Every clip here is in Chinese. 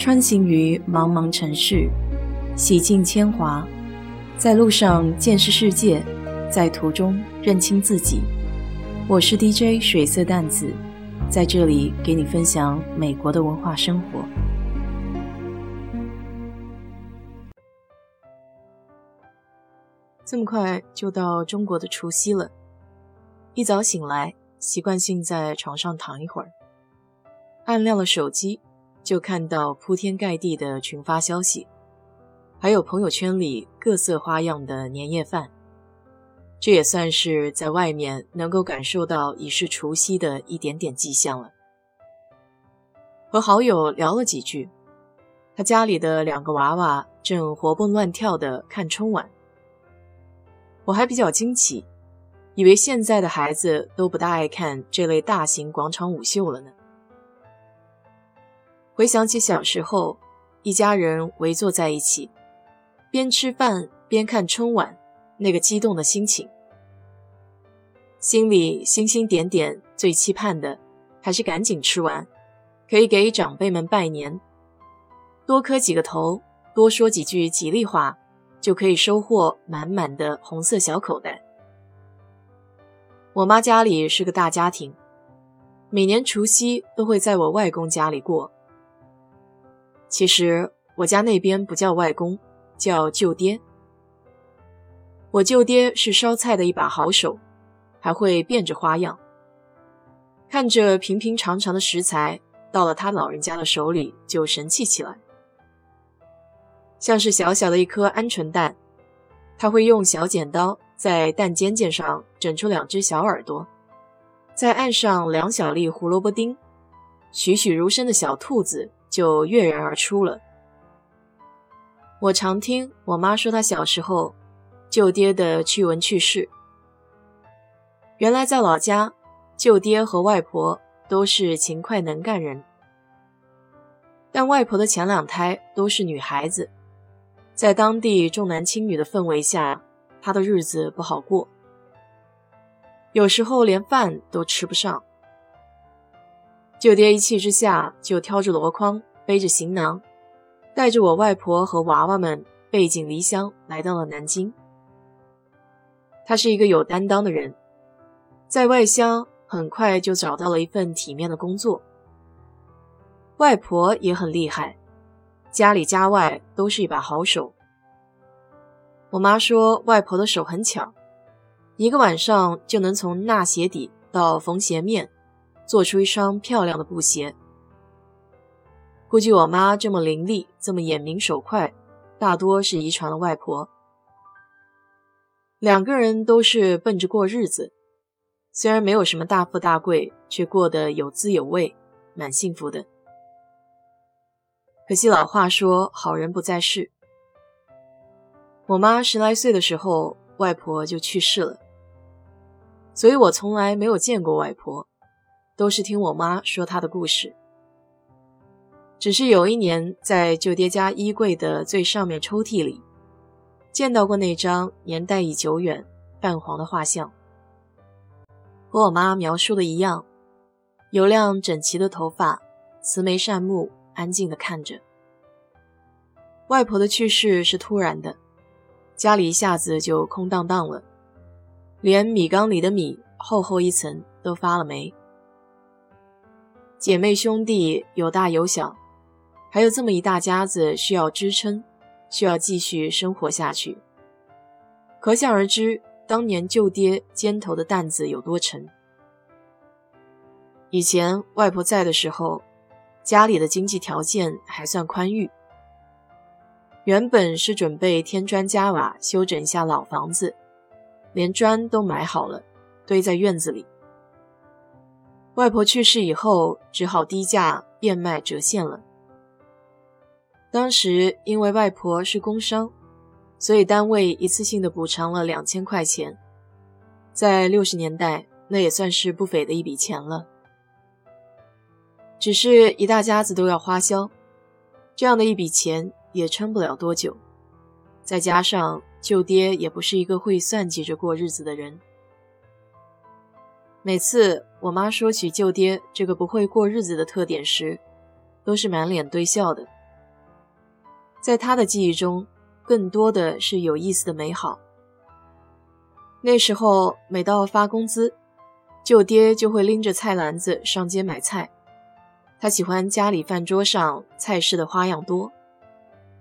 穿行于茫茫城市，洗尽铅华，在路上见识世界，在途中认清自己。我是 DJ 水色淡子，在这里给你分享美国的文化生活。这么快就到中国的除夕了，一早醒来，习惯性在床上躺一会儿，按亮了手机。就看到铺天盖地的群发消息，还有朋友圈里各色花样的年夜饭，这也算是在外面能够感受到已是除夕的一点点迹象了。和好友聊了几句，他家里的两个娃娃正活蹦乱跳的看春晚，我还比较惊奇，以为现在的孩子都不大爱看这类大型广场舞秀了呢。回想起小时候，一家人围坐在一起，边吃饭边看春晚，那个激动的心情，心里星星点点，最期盼的还是赶紧吃完，可以给长辈们拜年，多磕几个头，多说几句吉利话，就可以收获满满的红色小口袋。我妈家里是个大家庭，每年除夕都会在我外公家里过。其实我家那边不叫外公，叫舅爹。我舅爹是烧菜的一把好手，还会变着花样。看着平平常常的食材，到了他老人家的手里就神气起来。像是小小的一颗鹌鹑蛋，他会用小剪刀在蛋尖尖上整出两只小耳朵，再按上两小粒胡萝卜丁，栩栩如生的小兔子。就跃然而出了。我常听我妈说，她小时候舅爹的趣闻趣事。原来在老家，舅爹和外婆都是勤快能干人，但外婆的前两胎都是女孩子，在当地重男轻女的氛围下，她的日子不好过，有时候连饭都吃不上。舅爹一气之下，就挑着箩筐，背着行囊，带着我外婆和娃娃们背井离乡，来到了南京。他是一个有担当的人，在外乡很快就找到了一份体面的工作。外婆也很厉害，家里家外都是一把好手。我妈说，外婆的手很巧，一个晚上就能从纳鞋底到缝鞋面。做出一双漂亮的布鞋。估计我妈这么伶俐，这么眼明手快，大多是遗传了外婆。两个人都是奔着过日子，虽然没有什么大富大贵，却过得有滋有味，蛮幸福的。可惜老话说，好人不在世。我妈十来岁的时候，外婆就去世了，所以我从来没有见过外婆。都是听我妈说她的故事。只是有一年在舅爹家衣柜的最上面抽屉里，见到过那张年代已久远、泛黄的画像，和我妈描述的一样，油亮整齐的头发，慈眉善目，安静的看着。外婆的去世是突然的，家里一下子就空荡荡了，连米缸里的米厚厚一层都发了霉。姐妹兄弟有大有小，还有这么一大家子需要支撑，需要继续生活下去。可想而知，当年舅爹肩头的担子有多沉。以前外婆在的时候，家里的经济条件还算宽裕，原本是准备添砖加瓦修整一下老房子，连砖都买好了，堆在院子里。外婆去世以后，只好低价变卖折现了。当时因为外婆是工伤，所以单位一次性的补偿了两千块钱，在六十年代那也算是不菲的一笔钱了。只是一大家子都要花销，这样的一笔钱也撑不了多久。再加上舅爹也不是一个会算计着过日子的人。每次我妈说起舅爹这个不会过日子的特点时，都是满脸堆笑的，在他的记忆中，更多的是有意思的美好。那时候，每到发工资，舅爹就会拎着菜篮子上街买菜。他喜欢家里饭桌上菜式的花样多，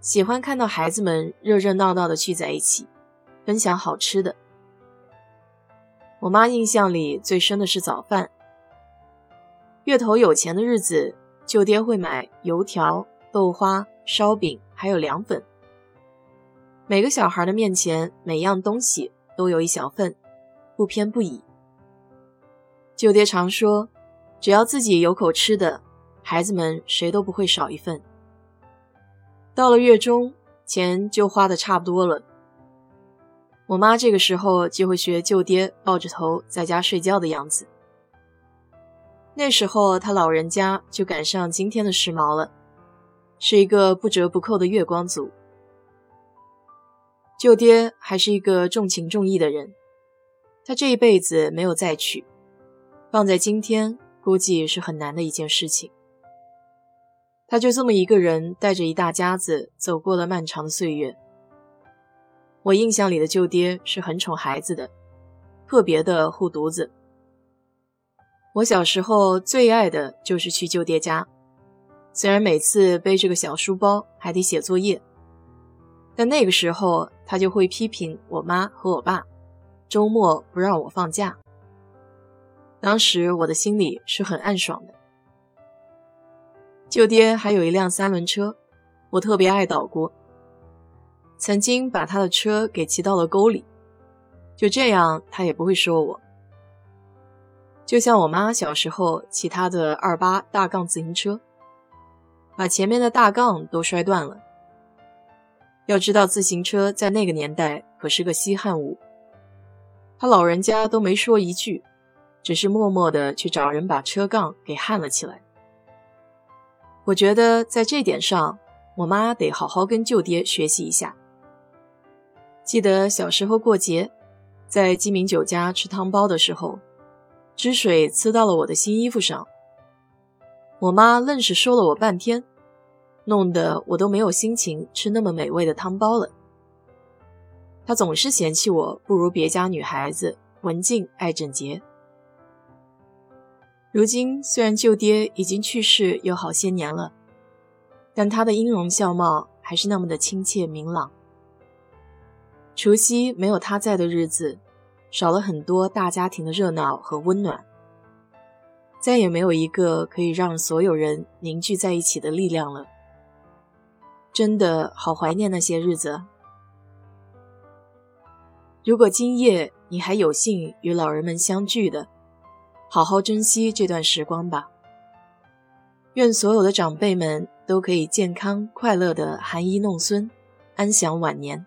喜欢看到孩子们热热闹闹的聚在一起，分享好吃的。我妈印象里最深的是早饭。月头有钱的日子，舅爹会买油条、豆花、烧饼，还有凉粉。每个小孩的面前，每样东西都有一小份，不偏不倚。舅爹常说，只要自己有口吃的。孩子们谁都不会少一份。到了月中，钱就花的差不多了。我妈这个时候就会学舅爹抱着头在家睡觉的样子。那时候他老人家就赶上今天的时髦了，是一个不折不扣的月光族。舅爹还是一个重情重义的人，他这一辈子没有再娶，放在今天估计是很难的一件事情。他就这么一个人，带着一大家子走过了漫长的岁月。我印象里的舅爹是很宠孩子的，特别的护犊子。我小时候最爱的就是去舅爹家，虽然每次背着个小书包还得写作业，但那个时候他就会批评我妈和我爸，周末不让我放假。当时我的心里是很暗爽的。舅爹还有一辆三轮车，我特别爱捣鼓。曾经把他的车给骑到了沟里，就这样他也不会说我。就像我妈小时候骑她的二八大杠自行车，把前面的大杠都摔断了。要知道自行车在那个年代可是个稀罕物，他老人家都没说一句，只是默默地去找人把车杠给焊了起来。我觉得在这点上，我妈得好好跟舅爹学习一下。记得小时候过节，在鸡鸣酒家吃汤包的时候，汁水呲到了我的新衣服上，我妈愣是说了我半天，弄得我都没有心情吃那么美味的汤包了。她总是嫌弃我不如别家女孩子文静爱整洁。如今虽然舅爹已经去世有好些年了，但他的音容笑貌还是那么的亲切明朗。除夕没有他在的日子，少了很多大家庭的热闹和温暖，再也没有一个可以让所有人凝聚在一起的力量了。真的好怀念那些日子。如果今夜你还有幸与老人们相聚的，好好珍惜这段时光吧。愿所有的长辈们都可以健康快乐的含饴弄孙，安享晚年。